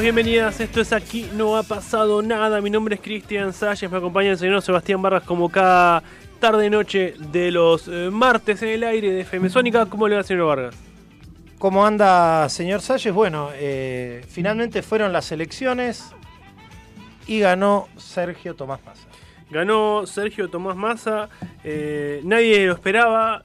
Bienvenidos, bienvenidas. Esto es Aquí No Ha Pasado Nada. Mi nombre es Cristian Salles. Me acompaña el señor Sebastián Barras como cada tarde-noche de los eh, martes en el aire de FM Sónica. ¿Cómo le va, señor Vargas? ¿Cómo anda, señor Salles? Bueno, eh, finalmente fueron las elecciones y ganó Sergio Tomás Massa. Ganó Sergio Tomás Massa. eh, nadie lo esperaba.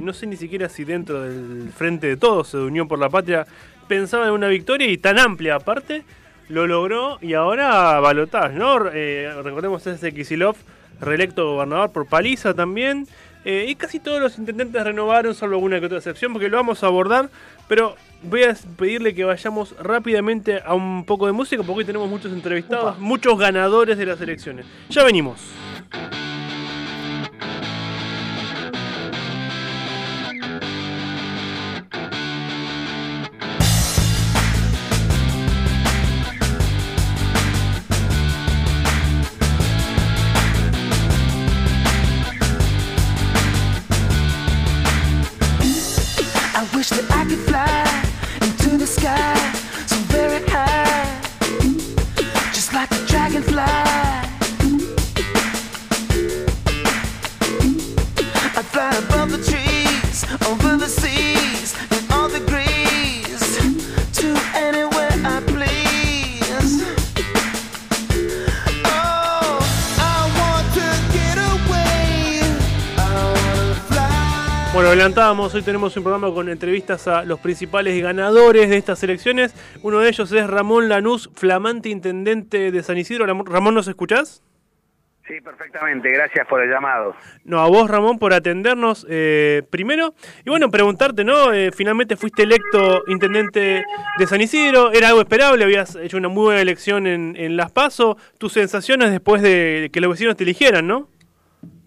no sé ni siquiera si dentro del Frente de Todos, de Unión por la Patria, pensaba en una victoria y tan amplia aparte. Lo logró y ahora balotage, ¿no? Eh, recordemos ese Kisilov, reelecto gobernador por paliza también. Eh, y casi todos los intendentes renovaron, salvo alguna que otra excepción, porque lo vamos a abordar. Pero voy a pedirle que vayamos rápidamente a un poco de música, porque hoy tenemos muchos entrevistados, muchos ganadores de las elecciones. Ya venimos. Adelantábamos, hoy tenemos un programa con entrevistas a los principales ganadores de estas elecciones. Uno de ellos es Ramón Lanús, flamante intendente de San Isidro. Ram- Ramón, ¿nos escuchás? Sí, perfectamente. Gracias por el llamado. No, a vos, Ramón, por atendernos eh, primero. Y bueno, preguntarte, ¿no? Eh, finalmente fuiste electo intendente de San Isidro. Era algo esperable, habías hecho una muy buena elección en, en Las Paso. Tus sensaciones después de que los vecinos te eligieran, ¿no?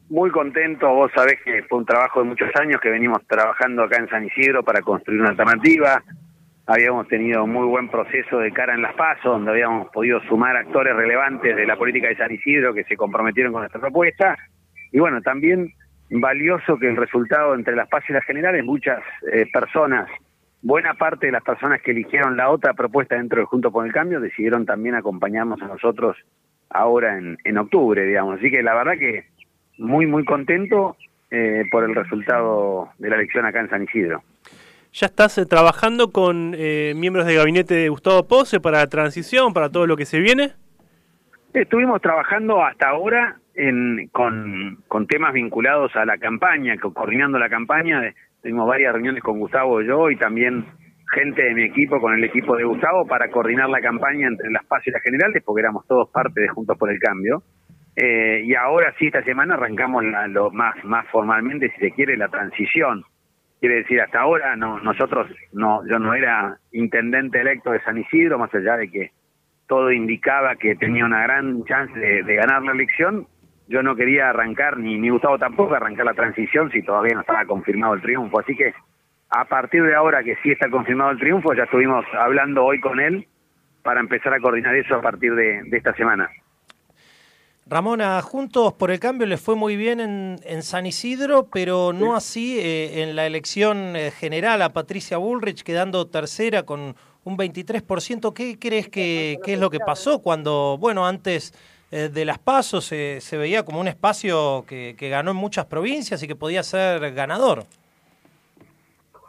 Muy contento. Vos sabés que fue un trabajo de muchos años que venimos trabajando acá en San Isidro para construir una alternativa. Habíamos tenido muy buen proceso de cara en Las Paso, donde habíamos podido sumar actores relevantes de la política de San Isidro que se comprometieron con nuestra propuesta. Y bueno, también valioso que el resultado entre Las Paso y las generales, muchas eh, personas, buena parte de las personas que eligieron la otra propuesta dentro de Junto por el Cambio, decidieron también acompañarnos a nosotros ahora en, en octubre, digamos. Así que la verdad que muy, muy contento eh, por el resultado de la elección acá en San Isidro. Ya estás eh, trabajando con eh, miembros del gabinete de Gustavo Pose para la transición, para todo lo que se viene. Estuvimos trabajando hasta ahora en, con, con temas vinculados a la campaña, co- coordinando la campaña. Tuvimos varias reuniones con Gustavo y yo y también gente de mi equipo con el equipo de Gustavo para coordinar la campaña entre las PAS y las generales, porque éramos todos parte de Juntos por el Cambio. Eh, y ahora sí, esta semana arrancamos la- lo más, más formalmente, si se quiere, la transición. Quiere decir, hasta ahora no, nosotros, no, yo no era intendente electo de San Isidro, más allá de que todo indicaba que tenía una gran chance de, ganar la elección. Yo no quería arrancar, ni, ni Gustavo tampoco, arrancar la transición si todavía no estaba confirmado el triunfo. Así que a partir de ahora que sí está confirmado el triunfo, ya estuvimos hablando hoy con él para empezar a coordinar eso a partir de esta semana. Ramón, a Juntos por el Cambio le fue muy bien en, en San Isidro, pero no así eh, en la elección eh, general a Patricia Bullrich, quedando tercera con un 23%. ¿Qué crees que, qué es lo que pasó cuando, bueno, antes eh, de las pasos se se veía como un espacio que, que ganó en muchas provincias y que podía ser ganador?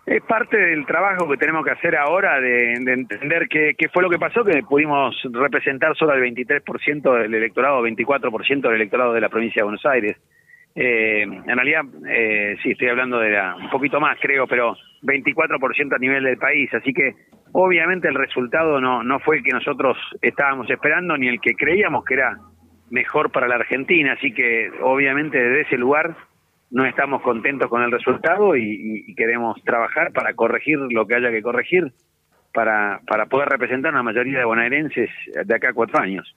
Es parte del trabajo que tenemos que hacer ahora de, de entender qué, fue lo que pasó, que pudimos representar solo el 23% del electorado, 24% del electorado de la provincia de Buenos Aires. Eh, en realidad, eh, sí, estoy hablando de la- un poquito más, creo, pero 24% a nivel del país. Así que, obviamente, el resultado no, no fue el que nosotros estábamos esperando, ni el que creíamos que era mejor para la Argentina. Así que, obviamente, desde ese lugar no estamos contentos con el resultado y, queremos trabajar para corregir lo que haya que corregir para, para poder representar a la mayoría de bonaerenses de acá a cuatro años.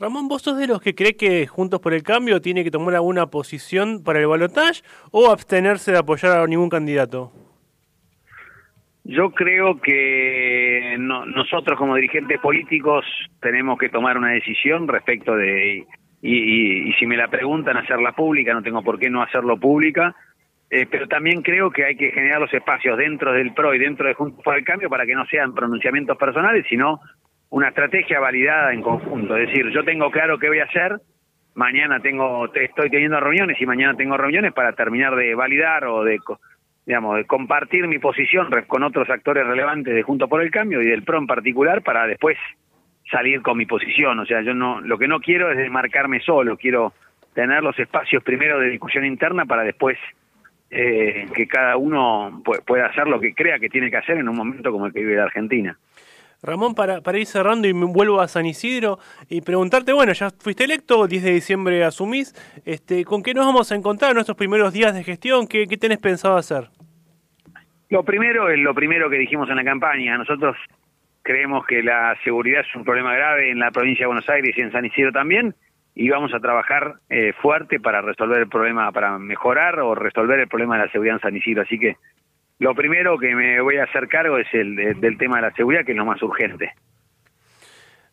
Ramón, ¿vos sos de los que cree que Juntos por el Cambio tiene que tomar alguna posición para el balotaje o abstenerse de apoyar a ningún candidato? Yo creo que no- nosotros como dirigentes políticos tenemos que tomar una decisión respecto de, y, y- si me la preguntan, hacerla pública, no tengo por qué no hacerlo pública, eh, pero también creo que hay que generar los espacios dentro del PRO y dentro de Juntos por el Cambio para que no sean pronunciamientos personales, sino una estrategia validada en conjunto. Es decir, yo tengo claro qué voy a hacer, mañana tengo te- estoy teniendo reuniones y mañana tengo reuniones para terminar de validar o de digamos de compartir mi posición con otros actores relevantes de Juntos por el Cambio y del PRO en particular para después salir con mi posición, o sea, yo no lo que no quiero es desmarcarme solo, quiero tener los espacios primero de discusión interna para después eh, que cada uno pu- pueda hacer lo que crea que tiene que hacer en un momento como el que vive la Argentina. Ramón, para, para ir cerrando y me vuelvo a San Isidro y preguntarte, bueno, ya fuiste electo, 10 de diciembre asumís, este, ¿con qué nos vamos a encontrar en nuestros primeros días de gestión? ¿Qué, qué tenés pensado hacer? Lo primero es lo primero que dijimos en la campaña. Nosotros creemos que la seguridad es un problema grave en la provincia de Buenos Aires y en San Isidro también, y vamos a trabajar eh, fuerte para resolver el problema, para mejorar o resolver el problema de la seguridad en San Isidro. Así que lo primero que me voy a hacer cargo es el de- del tema de la seguridad, que es lo más urgente.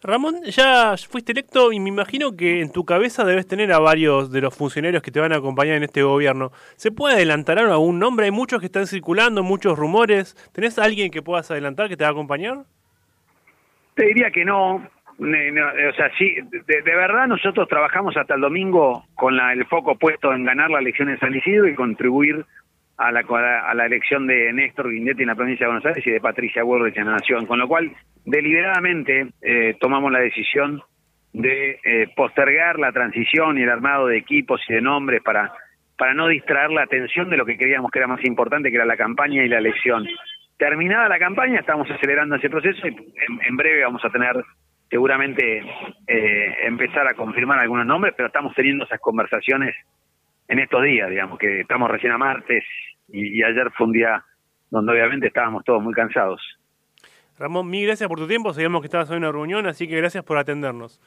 Ramón, ya fuiste electo y me imagino que en tu cabeza debes tener a varios de los funcionarios que te van a acompañar en este gobierno. ¿Se puede adelantar algún nombre? Hay muchos que están circulando, muchos rumores. ¿Tenés alguien que puedas adelantar que te va a acompañar? Te diría que no. No, o sea, sí, de, de verdad nosotros trabajamos hasta el domingo con la- el foco puesto en ganar la elección en San Isidro y contribuir a la, a la elección de Néstor Guindetti en la provincia de Buenos Aires y de Patricia Bullrich en la Nación. Con lo cual, deliberadamente eh, tomamos la decisión de eh, postergar la transición y el armado de equipos y de nombres para, para no distraer la atención de lo que creíamos que era más importante, que era la campaña y la elección. Terminada la campaña, estamos acelerando ese proceso y en, en breve vamos a tener seguramente eh, empezar a confirmar algunos nombres, pero estamos teniendo esas conversaciones en estos días, digamos, que estamos recién a martes y, y ayer fue un día donde obviamente estábamos todos muy cansados. Ramón, mil gracias por tu tiempo. Sabíamos que estabas en una reunión, así que gracias por atendernos.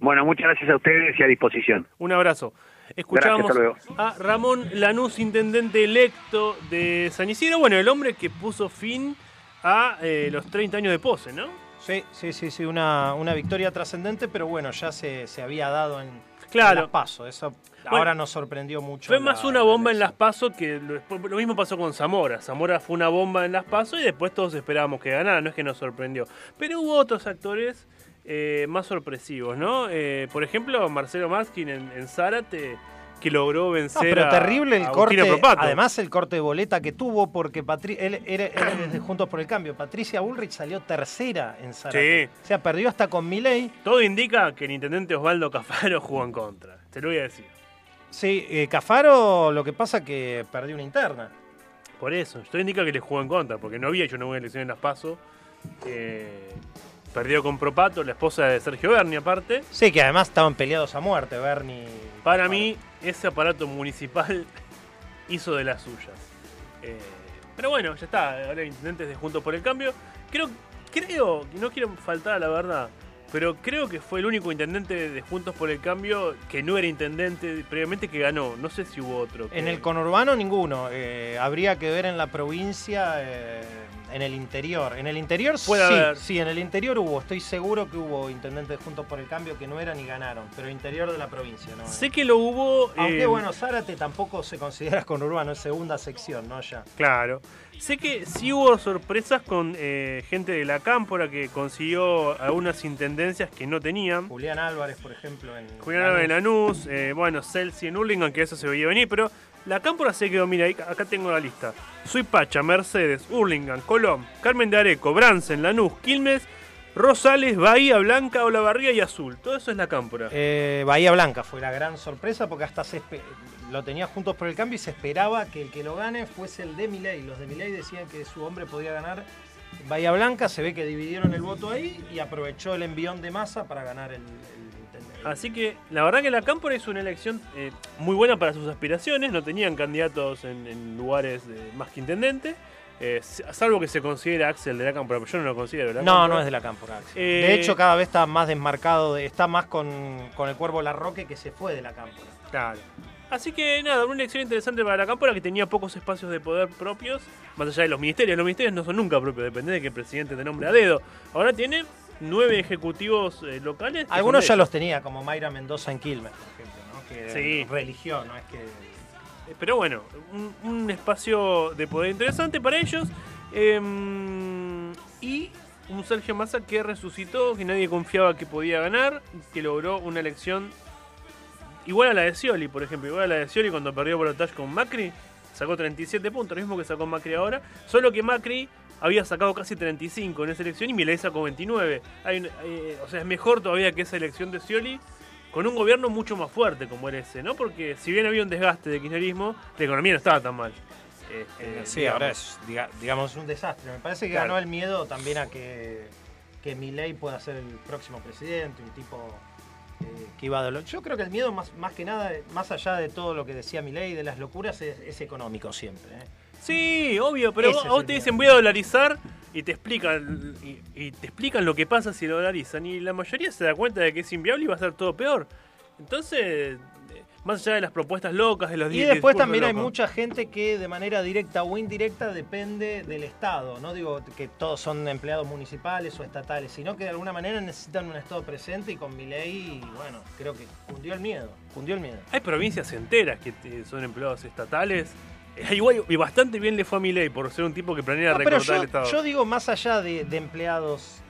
Bueno, muchas gracias a ustedes y a disposición. Un abrazo. Escuchábamos a Ramón Lanús, intendente electo de San Isidro. Bueno, el hombre que puso fin a eh, los 30 años de pose, ¿no? Sí, sí, sí, sí, una, una victoria trascendente, pero bueno, ya se, se había dado en, Claro. en las PASO. Eso ahora nos sorprendió mucho. Fue la- más una la bomba en las PASO que lo, lo mismo pasó con Zamora. Zamora fue una bomba en las PASO y después todos esperábamos que ganara, no es que nos sorprendió. Pero hubo otros actores eh, más sorpresivos, ¿no? Eh, por ejemplo, Marcelo Maskin en, en Zárate, que logró No, vencer pero a- terrible el a corte. Propato. Además, el corte de boleta que tuvo, porque Patri él, era- él es de Juntos por el Cambio. Patricia Bullrich salió tercera en Zárate. Sí. O sea, perdió hasta con Milei. Todo indica que el intendente Osvaldo Cafaro jugó en contra. Te lo voy a decir. Sí, eh, Cafaro lo que pasa que perdió una interna. Por eso, todo indica que le jugó en contra, porque no había hecho una buena elección en las PASO. Eh, perdió con Propato, la esposa de Sergio Berni, aparte. Sí, que además estaban peleados a muerte, Bernie. Para mí, ese aparato municipal hizo de las suyas. Eh, pero bueno, ya está. Ahora intendentes de Juntos por el Cambio. Creo, creo, no quiero faltar a la verdad, pero creo que fue el único intendente de Juntos por el Cambio que no era intendente previamente que ganó. No sé si hubo otro. que- En el conurbano ninguno. Eh, habría que ver en la provincia, eh, en el interior. En el interior Puede sí, haber. sí, en el interior hubo. Estoy seguro que hubo intendentes juntos por el cambio que no eran y ganaron. Pero interior de la provincia, ¿no? Sé que lo hubo. Aunque eh, bueno, Zárate tampoco se considera conurbano, es segunda sección, ¿no? Ya. Claro. Sé que sí hubo sorpresas con eh, gente de la cámpora que consiguió algunas intendencias que no tenían. Julián Álvarez, por ejemplo, en. Julián Álvarez en Lanús, eh, bueno, Celsi en Hurlingham, que eso se veía venir, pero la cámpora se quedó, mira, acá tengo la lista. Soy Pacha, Mercedes, Hurlingham, Colón, Carmen de Areco, Bransen, Lanús, Quilmes, Rosales, Bahía Blanca, Olavarría y Azul. Todo eso es la cámpora. Eh, Bahía Blanca fue la gran sorpresa porque hasta se lo tenía juntos por el cambio y se esperaba que el que lo gane fuese el de Milei. Los de Milei decían que su hombre podía ganar Bahía Blanca, se ve que dividieron el voto ahí y aprovechó el envión de masa para ganar el, el- el- Así que la verdad que la cámpora hizo una elección eh, muy buena para sus aspiraciones, no tenían candidatos en, en lugares de- más que intendente. Eh, salvo que se considere Axel de la Cámpora, pero yo no lo considero. La No, Cámpora. no es de la Cámpora. Axel. Eh, De hecho, cada vez está más desmarcado, de- está más con, con el Cuervo Larroque que se fue de la Cámpora. Claro. Así que nada, una elección interesante para la Cámpora que tenía pocos espacios de poder propios, más allá de los ministerios. Los ministerios no son nunca propios, depende de que el presidente te nombre a dedo. Ahora tiene nueve ejecutivos eh, locales. Algunos ya de los tenía, como Mayra Mendoza en Quilmes, por ejemplo, ¿no? que Sí. religión, no es que... Eh, Pero bueno, un, un espacio de poder interesante para ellos. eh, y un Sergio Massa que resucitó, que nadie confiaba que podía ganar, que logró una elección igual a la de Scioli, por ejemplo. Igual a la de Scioli cuando perdió Balotage con Macri, sacó 37 puntos, lo mismo que sacó Macri ahora. Solo que Macri había sacado casi 35 en esa elección y Milei sacó 29. Hay un- eh, o sea, es mejor todavía que esa elección de Scioli con un gobierno mucho más fuerte como era ese, ¿no? Porque si bien había un desgaste de kirchnerismo, la economía no estaba tan mal. Este, Sí, digamos. ahora es, diga- digamos, un desastre. Me parece que Claro. ganó el miedo también a que, que Milei pueda ser el próximo presidente, un tipo eh, que iba a dolor. Yo creo que el miedo, más, más que nada, más allá de todo lo que decía Milei, de las locuras, es, es económico siempre. ¿eh? Sí, obvio, pero Ese vos, te miedo. dicen voy a dolarizar y te explican y, y te explican lo que pasa si dolarizan y la mayoría se da cuenta de que es inviable y va a ser todo peor. Entonces, eh, más allá de las propuestas locas, de los Y después también hay mucha gente que de manera directa o indirecta depende del Estado. No digo que todos son empleados municipales o estatales, sino que de alguna manera necesitan un Estado presente y con Milei, bueno, creo que cundió el miedo. Cundió el miedo. Hay provincias enteras que son empleados estatales. Eh, Igual, y bastante bien le fue a mi ley por ser un tipo que planea No, pero recortar yo, el Estado. yo digo más allá de, de empleados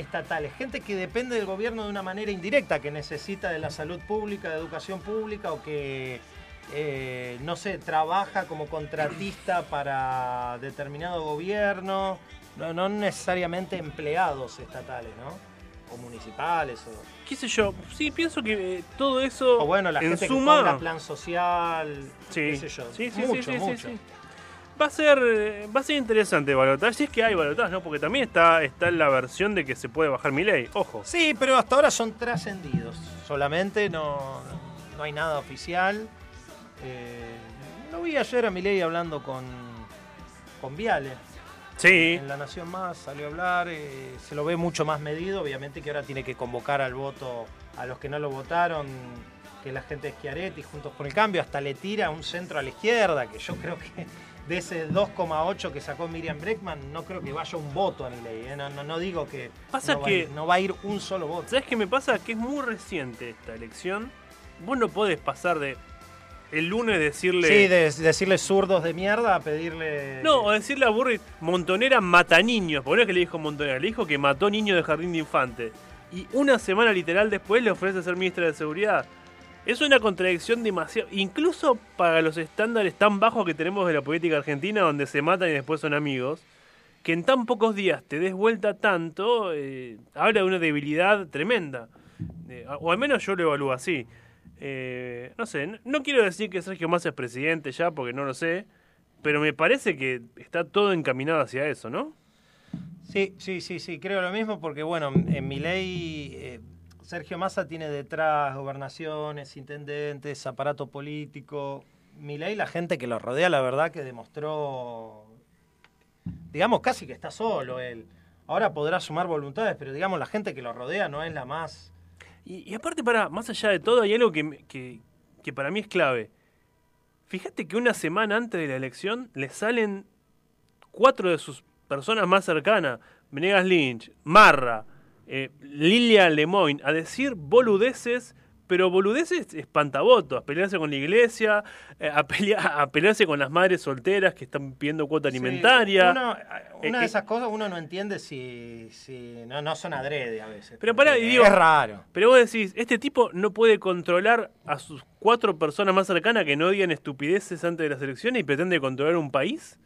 estatales, gente que depende del gobierno de una manera indirecta, que necesita de la salud pública, de educación pública o que, eh, no sé, trabaja como contratista para determinado gobierno, no, no necesariamente empleados estatales, ¿no? O municipales, o, ¿Qué sé yo? Sí, pienso que eh, todo eso o bueno, la en gente suma... que plan social, Sí, qué sé yo, sí, sí, mucho, mucho. Va a ser va a ser interesante balotaje, si es que hay balotaje, ¿no? Porque también está está la versión de que se puede bajar mi ley, ojo. Sí, pero hasta ahora son trascendidos. Solamente no, no hay nada oficial. Eh, lo vi ayer a Milei hablando con, con Viale. Sí, En La Nación Más salió a hablar. eh, se lo ve mucho más medido. Obviamente que ahora tiene que convocar al voto a los que no lo votaron. Que la gente de Schiaretti, Juntos por el Cambio, hasta le tira un centro a la izquierda. Que yo creo que de ese 2,8 que sacó Miriam Breckman, no creo que vaya un voto a Milei. eh, No, no, no digo que, Pasa no, va a que- ir- no va a ir un solo voto. ¿sabes qué me pasa? Que es muy reciente esta elección. Vos no podés pasar de el lunes decirle Sí, de, decirle zurdos de mierda a pedirle. No, o decirle a Burri, Montonera mata niños. Por no es que le dijo Montonera, le dijo que mató niños de jardín de infante. Y una semana literal después le ofrece ser ministra de Seguridad. Es una contradicción demasiado. Incluso para los estándares tan bajos que tenemos de la política argentina, donde se matan y después son amigos, que en tan pocos días te des vuelta tanto, eh, habla de una debilidad tremenda. Eh, o al menos yo lo evalúo así. Eh, no sé, no, no quiero decir que Sergio Massa es presidente ya, porque no lo sé, pero me parece que está todo encaminado hacia eso, ¿no? Sí, sí, sí, sí, creo lo mismo porque, bueno, en mi ley Sergio Massa tiene detrás gobernaciones, intendentes, aparato político. Mi ley, la gente que lo rodea, la verdad que demostró, digamos, casi que está solo él. Ahora podrá sumar voluntades, pero digamos, la gente que lo rodea no es la más... Y, aparte, para, más allá de todo, hay algo que, que, que para mí es clave. Fíjate que una semana antes de la elección le salen cuatro de sus personas más cercanas, Venegas Lynch, Marra, eh, Lilia Lemoyne, a decir boludeces, pero boludeces espantavotos, a pelearse con la iglesia, eh, a, pelea- a pelearse con las madres solteras que están pidiendo cuota alimentaria. Sí, uno- Eh, una eh, de esas cosas uno no entiende si, si no, no son adrede a veces. Pero pará, y digo- es raro. Pero vos decís, este tipo no puede controlar a sus cuatro personas más cercanas que no digan estupideces antes de las elecciones y pretende controlar un país.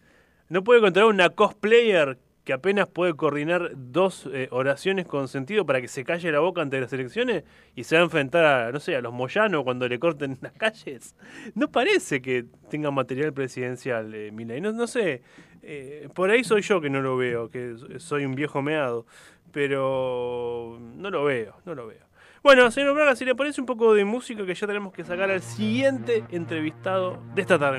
No puede controlar una cosplayer que apenas puede coordinar dos eh, oraciones con sentido para que se calle la boca antes de las elecciones y se va a enfrentar a, no sé, a los Moyanos cuando le corten las calles. No parece que tenga material presidencial, eh, Milei. No, sé, eh, por ahí soy yo que no lo veo, que soy un viejo meado, pero no lo veo, no lo veo. Bueno, señor Braga, si le parece un poco de música que ya tenemos que sacar al siguiente entrevistado de esta tarde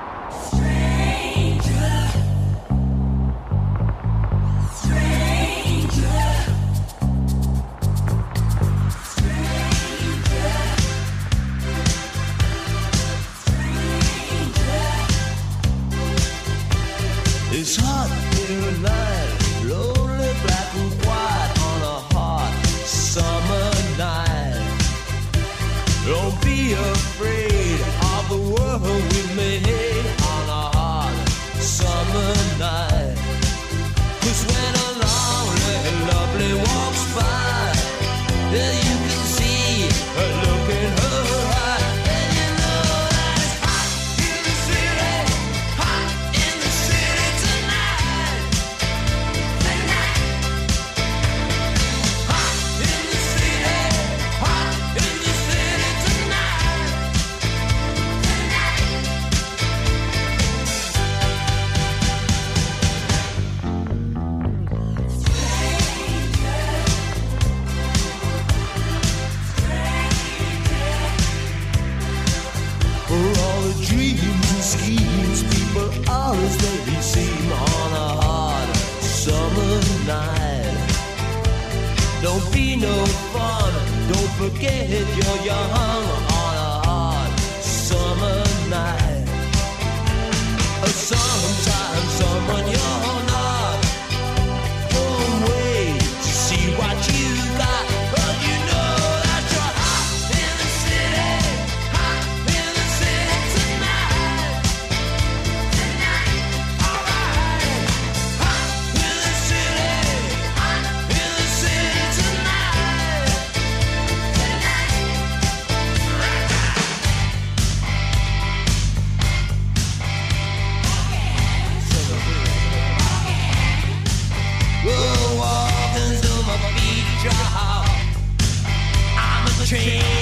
change.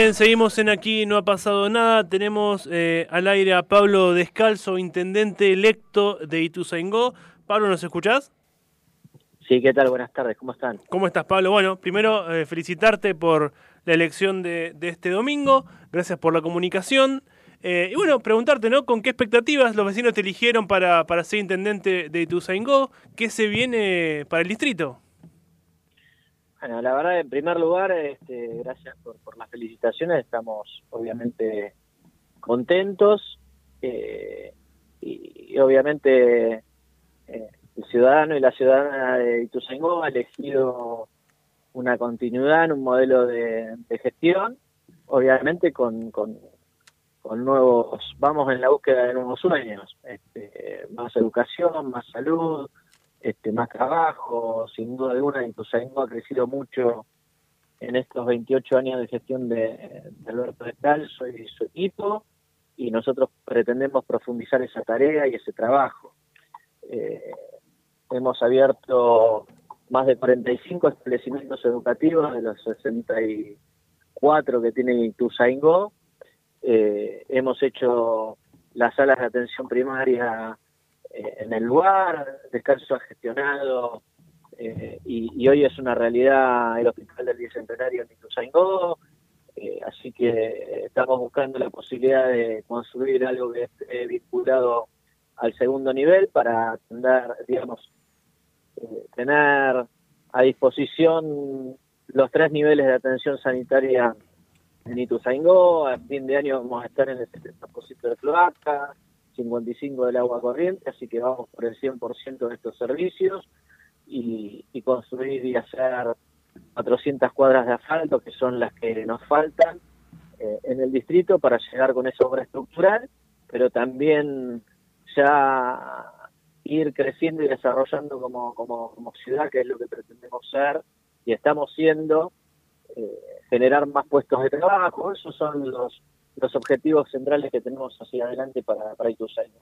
Bien, seguimos en aquí, no ha pasado nada. Tenemos eh, al aire a Pablo Descalzo, intendente electo de Ituzaingó. Pablo, ¿nos escuchás? Sí, ¿qué tal? Buenas tardes, ¿cómo están? ¿Cómo estás, Pablo? Bueno, primero eh, felicitarte por la elección de, de este domingo. Gracias por la comunicación. Eh, y bueno, preguntarte, ¿no? ¿Con qué expectativas los vecinos te eligieron para, para ser intendente de Ituzaingó? ¿Qué se viene para el distrito? Bueno, la verdad, en primer lugar, este, gracias por, por las felicitaciones. Estamos obviamente contentos eh, y, obviamente eh, el ciudadano y la ciudadana de Ituzaingó ha elegido una continuidad en un modelo de, de gestión, obviamente con, con, con nuevos, vamos en la búsqueda de nuevos sueños, este, más educación, más salud, este, más trabajo, sin duda alguna, Ituzaingó ha crecido mucho en estos 28 años de gestión de, de Alberto Descalzo y su equipo, y nosotros pretendemos profundizar esa tarea y ese trabajo. Eh, hemos abierto más de 45 establecimientos educativos de los 64 que tiene Ituzaingó. Eh, hemos hecho las salas de atención primaria eh, en el lugar, Descanso ha gestionado eh, y, y hoy es una realidad el Hospital del Bicentenario en Ituzaingó, eh, así que estamos buscando la posibilidad de construir algo que esté vinculado al segundo nivel para eh, tener a disposición los tres niveles de atención sanitaria en Ituzaingó. A fin de año vamos a estar en el 70% de cloaca, 55% del agua corriente, así que vamos por el 100% de estos servicios y, y construir y hacer 400 cuadras de asfalto, que son las que nos faltan eh, en el distrito para llegar con esa obra estructural, pero también ya ir creciendo y desarrollando como, como, ciudad, que es lo que pretendemos ser y estamos siendo, eh, generar más puestos de trabajo. Esos son los, los objetivos centrales que tenemos hacia adelante para, para Ituzaingó.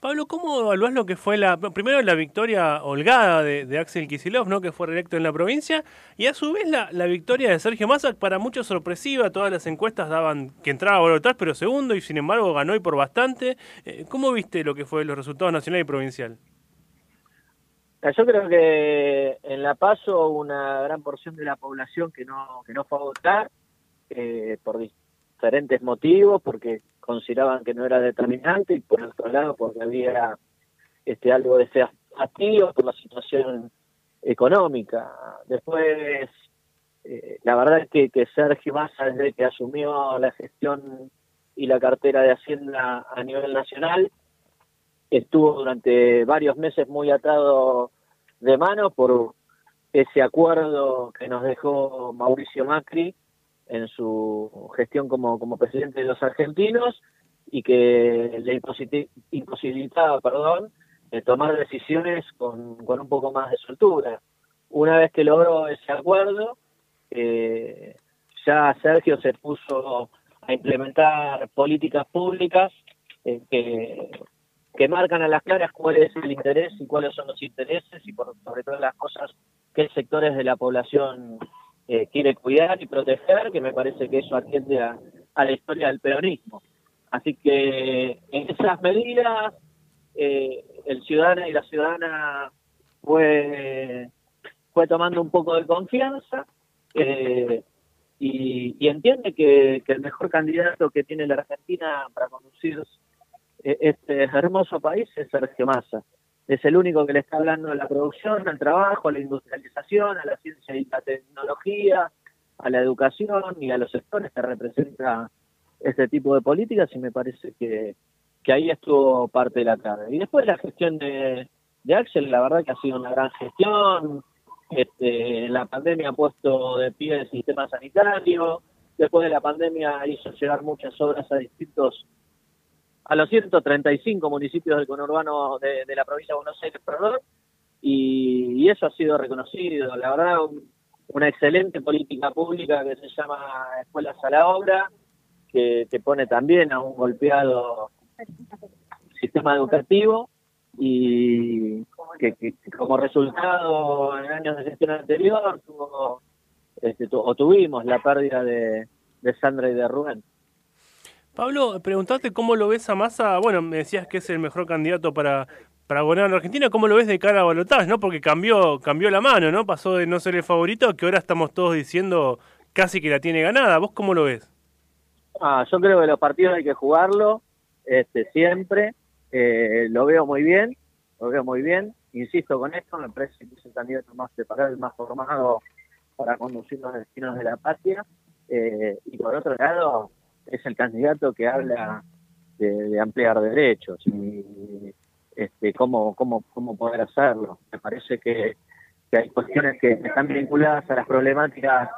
Pablo, ¿cómo evaluás lo que fue la primero la victoria holgada de, de Axel Kicillof, ¿no? que fue reelecto en la provincia, y a su vez la, la victoria de Sergio Massa, para muchos sorpresiva, todas las encuestas daban que entraba a votar, pero segundo, y sin embargo ganó y por bastante. Eh, ¿Cómo viste lo que fue los resultados nacional y provincial? Yo creo que en La Paso una gran porción de la población que no que no fue a votar eh, por diferentes motivos, porque consideraban que no era determinante y por otro lado porque había este algo de fastidio por la situación económica. Después, eh, la verdad es que, que Sergio Massa, desde que asumió la gestión y la cartera de Hacienda a nivel nacional, estuvo durante varios meses muy atado de mano por ese acuerdo que nos dejó Mauricio Macri en su gestión como, como presidente de los argentinos y que le imposibilitaba, perdón, de tomar decisiones con, con un poco más de soltura. Una vez que logró ese acuerdo, eh, ya Sergio se puso a implementar políticas públicas eh, que, que marcan a las claras cuál es el interés y cuáles son los intereses y por sobre todas las cosas qué sectores de la población eh, quiere cuidar y proteger, que me parece que eso atiende a, la historia del peronismo. Así que en esas medidas eh, el ciudadano y la ciudadana fue, fue tomando un poco de confianza eh, y, y entiende que, que el mejor candidato que tiene la Argentina para conducir eh, este hermoso país es Sergio Massa. Es el único que le está hablando a la producción, al trabajo, a la industrialización, a la ciencia y la tecnología, a la educación y a los sectores que representa este tipo de políticas y me parece que, que ahí estuvo parte de la clave. Y después la gestión de, de Axel, la verdad que ha sido una gran gestión. Este, la pandemia ha puesto de pie el sistema sanitario. Después de la pandemia hizo llegar muchas obras a distintos, a los 135 municipios del conurbano de, la provincia de Buenos Aires, perdón. Y, eso ha sido reconocido. La verdad, un- una excelente política pública que se llama Escuelas a la Obra, que, que pone también a un golpeado sistema educativo y que, como resultado en años de gestión anterior tuvo, este, o tuvimos la pérdida de, de Sandra y de Rubén. Pablo, preguntarte cómo lo ves a Massa. Bueno, me decías que es el mejor candidato para, para gobernar la Argentina. ¿Cómo lo ves de cara a balotaje, no? Porque cambió, cambió la mano, ¿no? Pasó de no ser el favorito a que ahora estamos todos diciendo casi que la tiene ganada. ¿Vos cómo lo ves? Ah, yo creo que los partidos hay que jugarlo este, siempre. Eh, lo veo muy bien, lo veo muy bien. Insisto con esto, me parece que es el candidato más preparado y más formado para conducir los destinos de la patria. Eh, y por otro lado, es el candidato que habla de, ampliar derechos y este, cómo, cómo, cómo poder hacerlo. Me parece que, hay cuestiones que están vinculadas a las problemáticas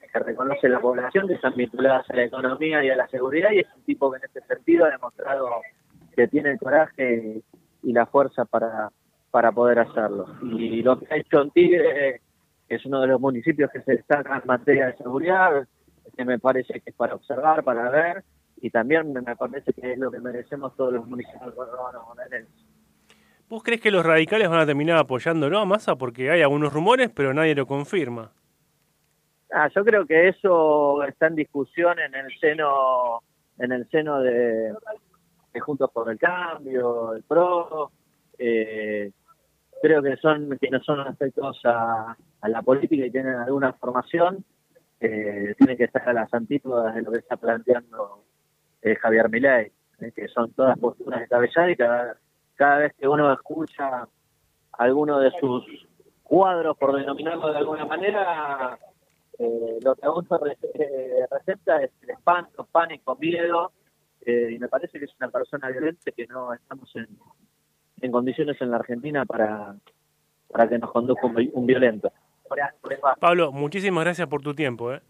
que reconoce la población, que están vinculadas a la economía y a la seguridad, y es un tipo que en este sentido ha demostrado que tiene el coraje y la fuerza para, para poder hacerlo. Y lo que ha hecho en Tigre, es uno de los municipios que se destaca en materia de seguridad, que me parece que es para observar, para ver, y también me parece que es lo que merecemos todos los municipios bonaerenses. ¿Vos crees que los radicales van a terminar apoyándolo a Massa? Porque hay algunos rumores, pero nadie lo confirma. Ah, yo creo que eso está en discusión en el seno, en el seno de, de Juntos por el Cambio, el PRO. eh, creo que son que no son aspectos a, a la política y tienen alguna formación. Eh, tienen que estar a las antípodas de lo que está planteando eh, Javier Milei, eh, que son todas posturas descabelladas y cada, cada vez que uno escucha alguno de sus cuadros, por denominarlo de alguna manera, eh, lo que uno re- recepta es el espanto, pánico, miedo, y me parece que es una persona violenta que no estamos en, en condiciones en la Argentina para, para que nos conduzca un violento. Pablo, muchísimas gracias por tu tiempo. ¿eh?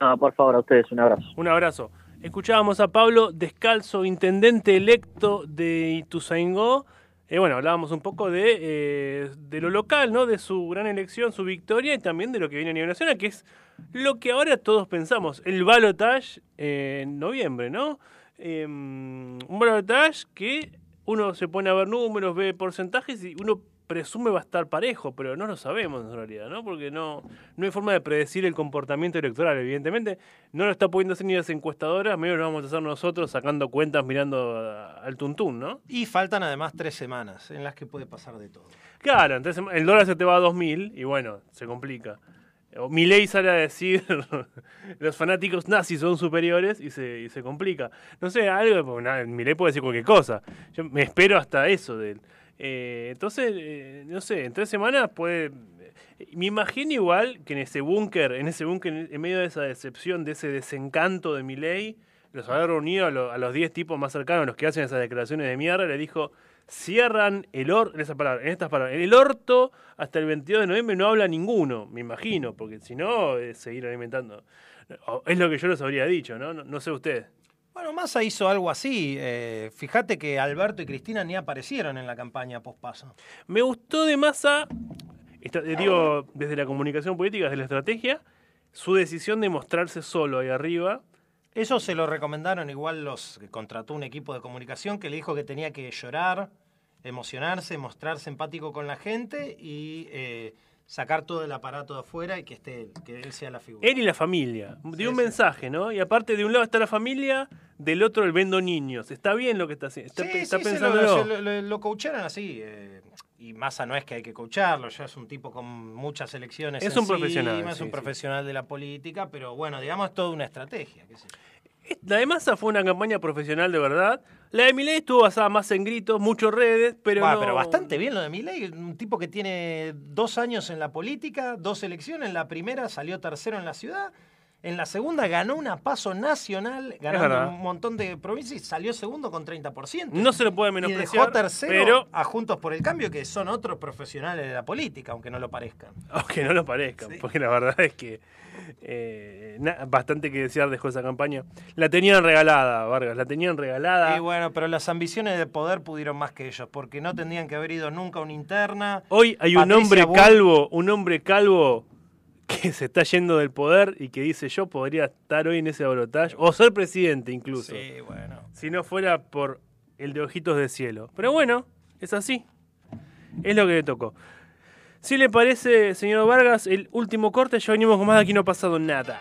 No, por favor, a ustedes un abrazo. Un abrazo. Escuchábamos a Pablo Descalzo, intendente electo de Ituzaingó. Eh, bueno, hablábamos un poco de, eh, de lo local, ¿no? De su gran elección, su victoria y también de lo que viene a nivel nacional, que es lo que ahora todos pensamos, el balotage en noviembre, ¿no? Eh, un balotage que uno se pone a ver números, ve porcentajes y uno presume va a estar parejo, pero no lo sabemos en realidad, ¿no? Porque no, no hay forma de predecir el comportamiento electoral, evidentemente. No lo está pudiendo hacer ni las encuestadoras, medio lo vamos a hacer nosotros sacando cuentas mirando al tuntún, ¿no? Y faltan además tres semanas en las que puede pasar de todo. Claro, entonces el dólar se te va a 2000 y bueno, se complica. o Milei sale a decir los fanáticos nazis son superiores y se, y se complica. No sé, algo, Milei puede decir cualquier cosa. Yo me espero hasta eso de él. Eh, entonces, eh, no sé, en tres semanas puede... Me imagino igual que en ese búnker, en ese búnker, en medio de esa decepción, de ese desencanto de Milei, los habrá reunido a, lo- a los 10 tipos más cercanos, los que hacen esas declaraciones de mierda, le dijo, cierran el or en, en estas palabras, el orto hasta el 22 de noviembre no habla ninguno, me imagino, porque si no, es seguir alimentando. Es lo que yo les habría dicho, ¿no? No, no sé ustedes. Bueno, Massa hizo algo así. eh, fíjate que Alberto y Cristina ni aparecieron en la campaña pospaso. Me gustó de Massa, esta- eh, digo, desde la comunicación política, desde la estrategia, su decisión de mostrarse solo ahí arriba. Eso se lo recomendaron igual los que contrató un equipo de comunicación que le dijo que tenía que llorar, emocionarse, mostrarse empático con la gente y eh, sacar todo el aparato de afuera y que esté él, que él sea la figura. Él y la familia. De un sí. mensaje, ¿no? Y aparte, de un lado está la familia, del otro el vendo niños. Está bien lo que está haciendo. Está, Sí, está sí, se pensándolo. lo, lo, lo- lo coacharon así. eh, y Massa no es que hay que coacharlo, ya es un tipo con muchas elecciones. Es un profesional, Es sí, un profesional de la política, pero bueno, digamos, es toda una estrategia. qué sé yo. La de Massa fue una campaña profesional de verdad. La de Milei estuvo basada más en gritos, muchos redes, pero Buah, no- pero bastante bien lo de Milei, un tipo que tiene dos años en la política, dos elecciones, en la primera salió tercero en la ciudad, en la segunda ganó una paso nacional, ganando un montón de provincias y salió segundo con 30%. No se lo puede y menospreciar, dejó tercero pero a Juntos por el Cambio, que son otros profesionales de la política, aunque no lo parezcan. aunque no lo parezca, Sí. porque la verdad es que eh, na- bastante que desear dejó esa campaña. La tenían regalada, Vargas, la tenían regalada. Y bueno, pero las ambiciones de poder pudieron más que ellos, porque no tendrían que haber ido nunca a una interna. Hoy hay un hombre Bull- calvo, un hombre calvo que se está yendo del poder y que dice yo podría estar hoy en ese balotaje o ser presidente incluso, Sí, bueno. si no fuera por el de ojitos de cielo. Pero bueno, es así. Es lo que le tocó. Si le parece, señor Vargas, el último corte, ya venimos con más de aquí no ha pasado nada.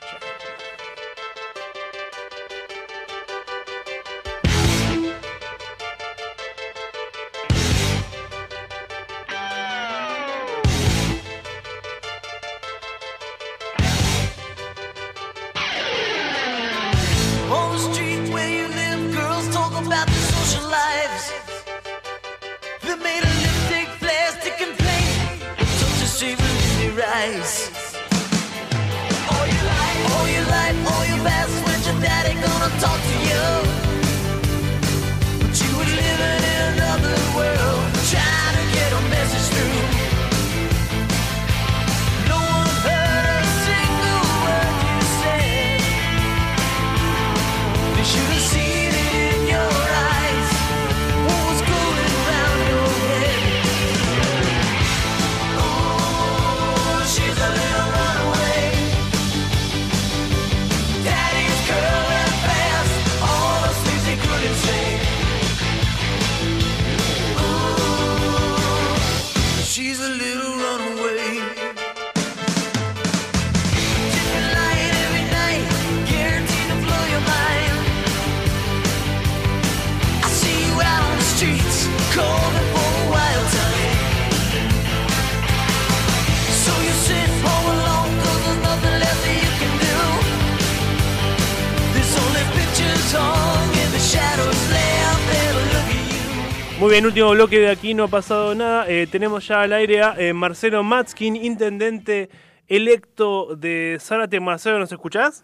Eyes. All your life, all your life, all your past, when your daddy gonna talk to you. Muy bien, último bloque de aquí no ha pasado nada. Eh, tenemos ya al aire a eh, Marcelo Matskin, intendente electo de Zárate. Marcelo, ¿nos escuchás?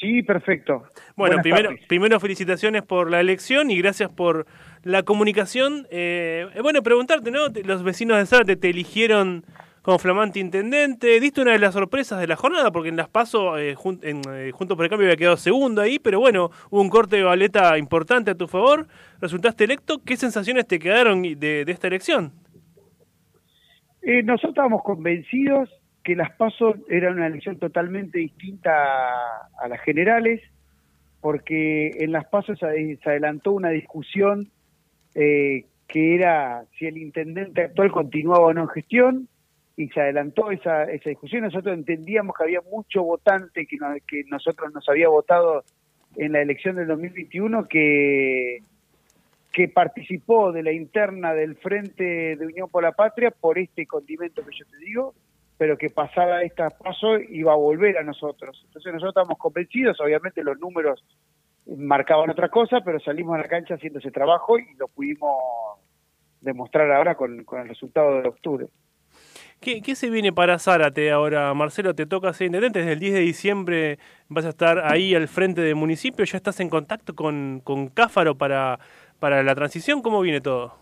Sí, perfecto. Bueno, Buenas primero, tardes. primero felicitaciones por la elección y gracias por la comunicación. Eh, eh, bueno, preguntarte, ¿no? Los vecinos de Zárate te eligieron como flamante intendente. Diste una de las sorpresas de la jornada porque en las PASO, eh, jun- en, eh, junto por el cambio, había quedado segundo ahí, pero bueno, hubo un corte de baleta importante a tu favor. Resultaste electo. ¿Qué sensaciones te quedaron de, de esta elección? Eh, nosotros estábamos convencidos que las pasos eran una elección totalmente distinta a, las generales, porque en las pasos se, se adelantó una discusión eh, que era si el intendente actual continuaba o no en gestión, y se adelantó esa, esa discusión. Nosotros entendíamos que había mucho votante que, no- que nosotros nos había votado en la elección del 2021 que que participó de la interna del Frente de Unión por la Patria por este condimento que yo te digo, pero que pasada esta paso iba a volver a nosotros. Entonces nosotros estamos convencidos, obviamente los números marcaban otra cosa, pero salimos a la cancha haciendo ese trabajo y lo pudimos demostrar ahora con, el resultado de octubre. ¿Qué, qué se viene para Zárate ahora, Marcelo? Te toca ser intendente. Desde el 10 de diciembre vas a estar ahí al frente del municipio. ¿Ya estás en contacto con, con Cáfaro para, para la transición? ¿Cómo viene todo?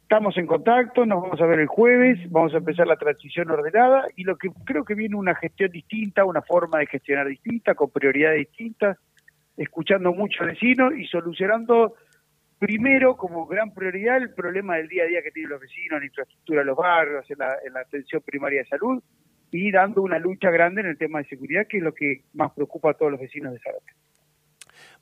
Estamos en contacto, nos vamos a ver el jueves, vamos a empezar la transición ordenada y lo que creo que viene una gestión distinta, una forma de gestionar distinta, con prioridades distintas, escuchando mucho al vecino y solucionando primero como gran prioridad el problema del día a día que tienen los vecinos, en infraestructura de los barrios, la, en la atención primaria de salud y dando una lucha grande en el tema de seguridad, que es lo que más preocupa a todos los vecinos de Zárate.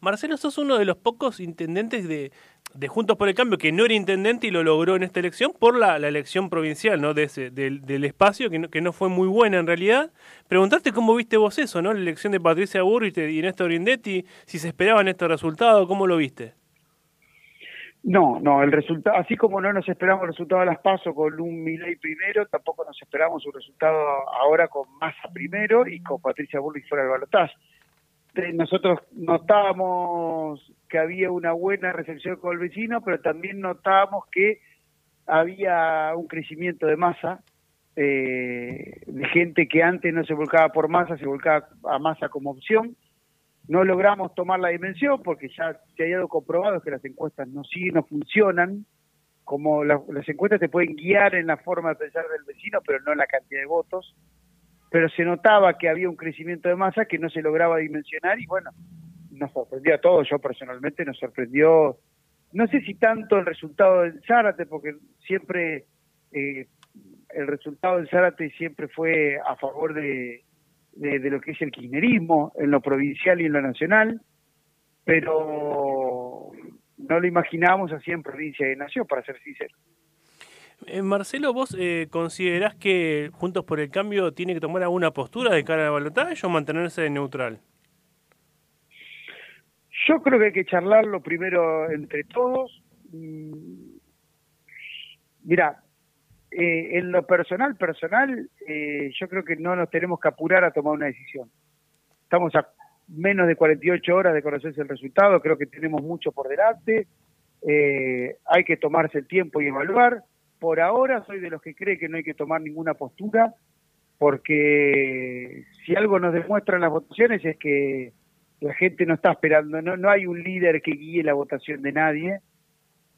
Marcelo, sos uno de los pocos intendentes de, de Juntos por el Cambio que no era intendente y lo logró en esta elección por la, la elección provincial, ¿no? De ese, del, espacio, que no, que no fue muy buena en realidad. Preguntarte cómo viste vos eso, ¿no? La elección de Patricia Burrich y Néstor Grindetti, si se esperaban estos resultados, ¿cómo lo viste? No, no, el resultado, así como no nos esperamos el resultado de las PASO con un Milei primero, tampoco nos esperamos un resultado ahora con Massa primero y con Patricia Burrich fuera del balotaje. Eh, Nosotros notábamos que había una buena recepción con el vecino, pero también notábamos que había un crecimiento de masa, eh, de gente que antes no se volcaba por masa, se volcaba a masa como opción. No logramos tomar la dimensión porque ya se ha ido comprobado que las encuestas no siguen, no funcionan. Como la- las encuestas te pueden guiar en la forma de pensar del vecino, pero no en la cantidad de votos. Pero se notaba que había un crecimiento de masa que no se lograba dimensionar y bueno, nos sorprendió a todos. Yo personalmente nos sorprendió, no sé si tanto el resultado del Zárate, porque siempre eh, el resultado del Zárate siempre fue a favor de, de, de lo que es el kirchnerismo en lo provincial y en lo nacional, pero no lo imaginábamos así en provincia de Nación, para ser sincero. Eh, Marcelo, ¿vos eh, considerás que Juntos por el Cambio tiene que tomar alguna postura de cara al balotaje o mantenerse neutral? Yo creo que hay que charlarlo primero entre todos. Mira, eh, en lo personal, personal, eh, yo creo que no nos tenemos que apurar a tomar una decisión. Estamos a menos de 48 horas de conocerse el resultado, creo que tenemos mucho por delante. Eh, hay que tomarse el tiempo y evaluar. Por ahora soy de los que cree que no hay que tomar ninguna postura, porque si algo nos demuestran las votaciones es que la gente no está esperando, no, no hay un líder que guíe la votación de nadie,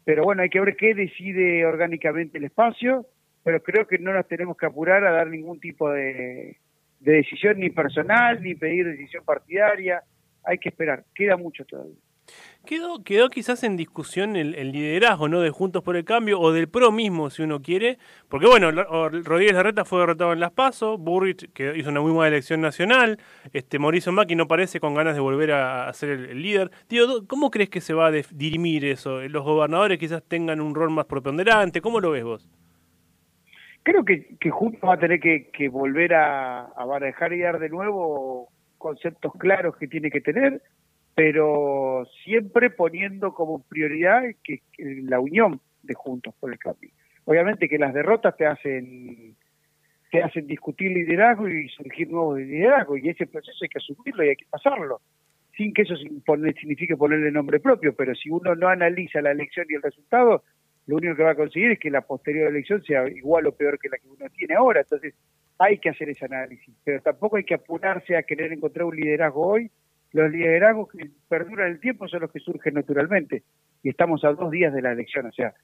pero bueno, hay que ver qué decide orgánicamente el espacio, pero creo que no nos tenemos que apurar a dar ningún tipo de, de decisión ni personal, ni pedir decisión partidaria, hay que esperar, queda mucho todavía. Quedó, quedó quizás en discusión el, liderazgo ¿no? de Juntos por el Cambio o del PRO mismo, si uno quiere, porque bueno, Rodríguez Larreta fue derrotado en Las Paso, Burrich que hizo una muy buena elección nacional, este Mauricio Macri no parece con ganas de volver a, ser el, líder. Do- ¿cómo crees que se va a dirimir eso? ¿Los gobernadores quizás tengan un rol más preponderante? ¿Cómo lo ves vos? Creo que, Juntos va a tener que, que volver a, a barajar y dar de nuevo conceptos claros que tiene que tener, pero siempre poniendo como prioridad que, que la unión de Juntos por el Cambio. Obviamente que las derrotas te hacen te hacen discutir liderazgo y surgir nuevos liderazgos, y ese proceso hay que asumirlo y hay que pasarlo, sin que eso signifique ponerle nombre propio, pero si uno no analiza la elección y el resultado, lo único que va a conseguir es que la posterior elección sea igual o peor que la que uno tiene ahora. Entonces, hay que hacer ese análisis, pero tampoco hay que apurarse a querer encontrar un liderazgo hoy. Los liderazgos que perduran el tiempo son los que surgen naturalmente, y estamos a dos días de la elección. O sea,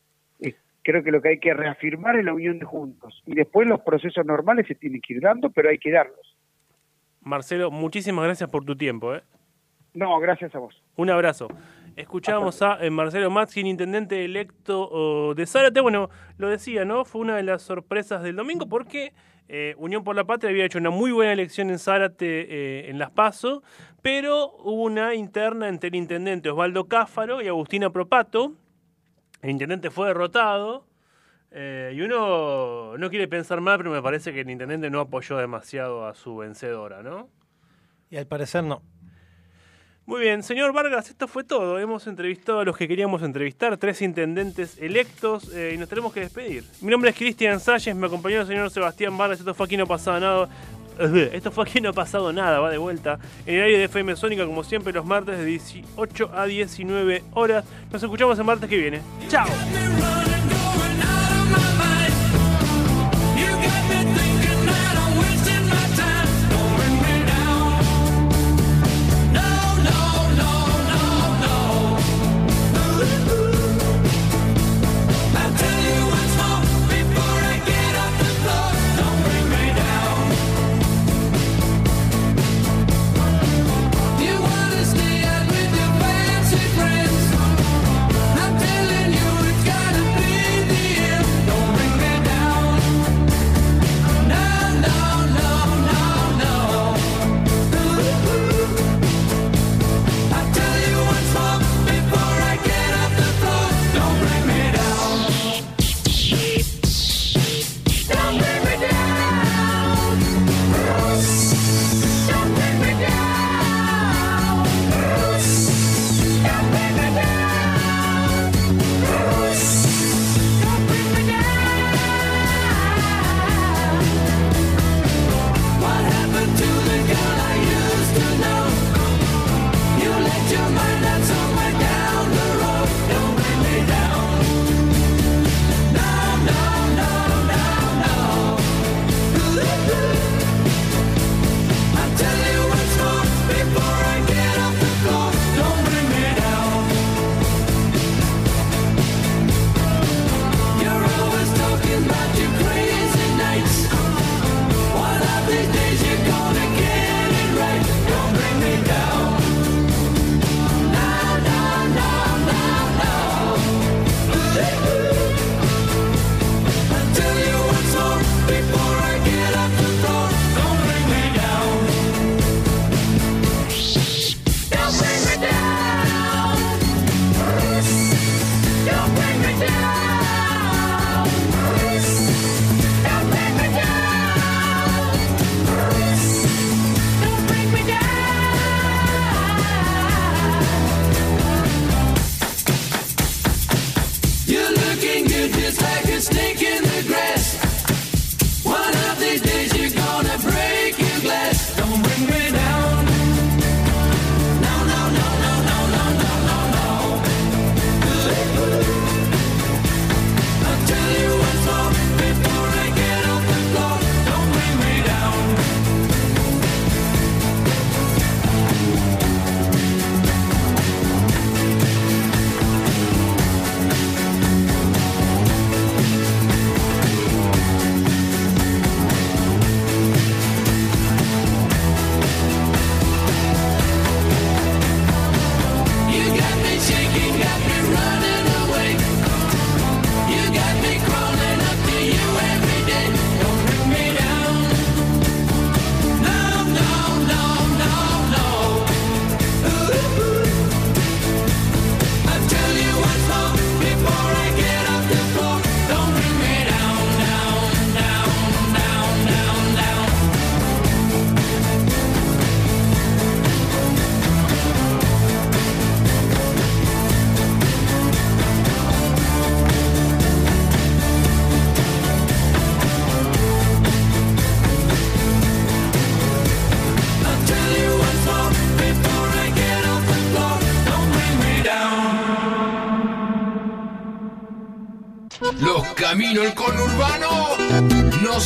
eh, creo que lo que hay que reafirmar es la unión de juntos, y después los procesos normales se tienen que ir dando, pero hay que darlos. Marcelo, muchísimas gracias por tu tiempo. ¿eh? No, gracias a vos. Un abrazo. Escuchamos a eh, Marcelo Matzkin, intendente electo oh, de Zárate. Bueno, lo decía, ¿no? Fue una de las sorpresas del domingo porque eh, Unión por la Patria había hecho una muy buena elección en Zárate eh, en Las Paso, pero hubo una interna entre el intendente Osvaldo Cáfaro y Agustina Propato. El intendente fue derrotado. eh, y uno no quiere pensar mal, pero me parece que el intendente no apoyó demasiado a su vencedora, ¿no? Y al parecer no. Muy bien, señor Vargas, esto fue todo. Hemos entrevistado a los que queríamos entrevistar, tres intendentes electos, eh, y nos tenemos que despedir. Mi nombre es Cristian Salles, me acompañó el señor Sebastián Vargas. Esto fue aquí no pasado nada. Esto fue aquí no ha pasado nada, va de vuelta. En el aire de FM Sónica, como siempre, los martes de 18 a 19 horas. Nos escuchamos el martes que viene. ¡Chao!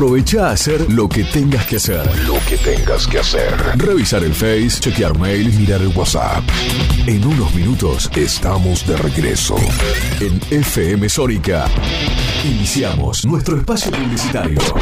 Aprovecha a hacer lo que tengas que hacer. Lo que tengas que hacer. Revisar el Face, chequear mail, mirar el WhatsApp. En unos minutos estamos de regreso. En FM Sónica. Iniciamos nuestro espacio publicitario.